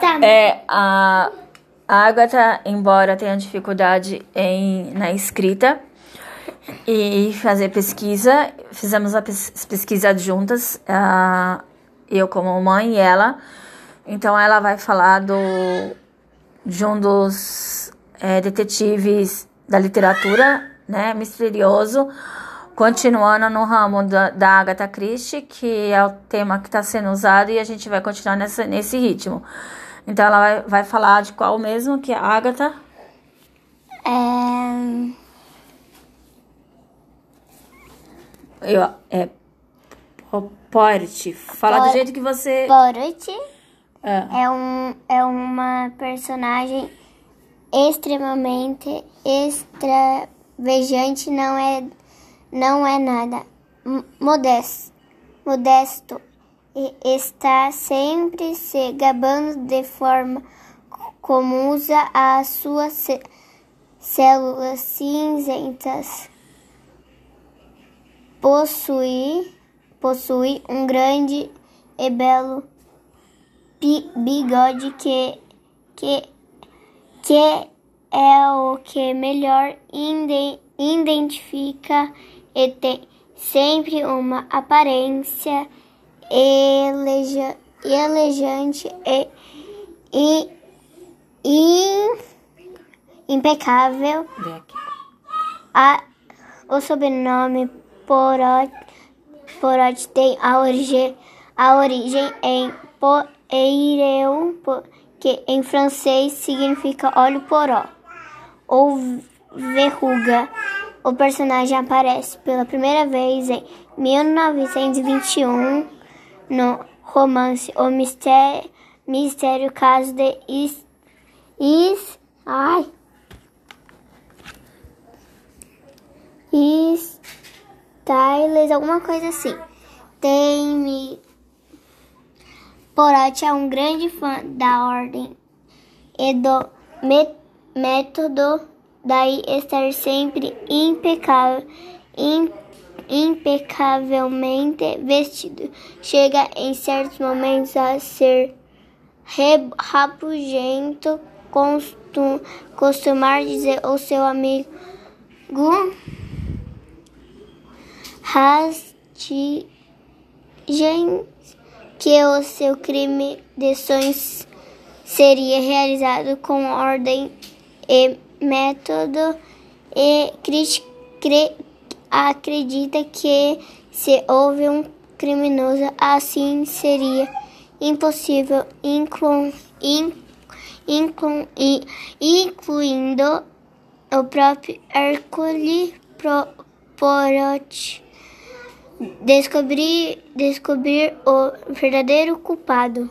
Tá. É, a a Agatha, embora tenha dificuldade em, na escrita e fazer pesquisa, fizemos a pes- pesquisa juntas, ah, eu como mãe e ela. Então ela vai falar do, de um dos eh, detetives da literatura, né, misterioso, continuando no ramo da, da Agatha Christie, que é o tema que está sendo usado e a gente vai continuar nessa, nesse ritmo. Então ela vai, vai falar de qual mesmo que é a Agatha? É... Eu, é Porte. Fala do Por- jeito que você. Dorothy É. é, um, é uma personagem extremamente extravejante, não é, não é nada modesto, modesto e está sempre se gabando de forma como usa as suas cé- células cinzentas. Possui, possui um grande e belo bi- bigode que, que, que é o que melhor identifica e tem sempre uma aparência eleja, elegante e, e, e impecável. A, o sobrenome Porot, Porot tem a origem, a origem em Poireu, po- que em francês significa olho poró ou verruga. O personagem aparece pela primeira vez em 1921 no romance O Mistério, Mistério Caso de Is, Is, ai, Styles, alguma coisa assim. Tem Porot é um grande fã da ordem e do mé- método, daí estar sempre impecável, im- impecavelmente vestido. Chega em certos momentos a ser rabugento, costu- costumar dizer ao seu amigo Rastigem que o seu crime de sonhos seria realizado com ordem e método e cre- acredita que se houve um criminoso assim seria impossível inclu, in, inclu, incluindo o próprio Hercule Pro- Poirot descobrir, descobrir o verdadeiro culpado.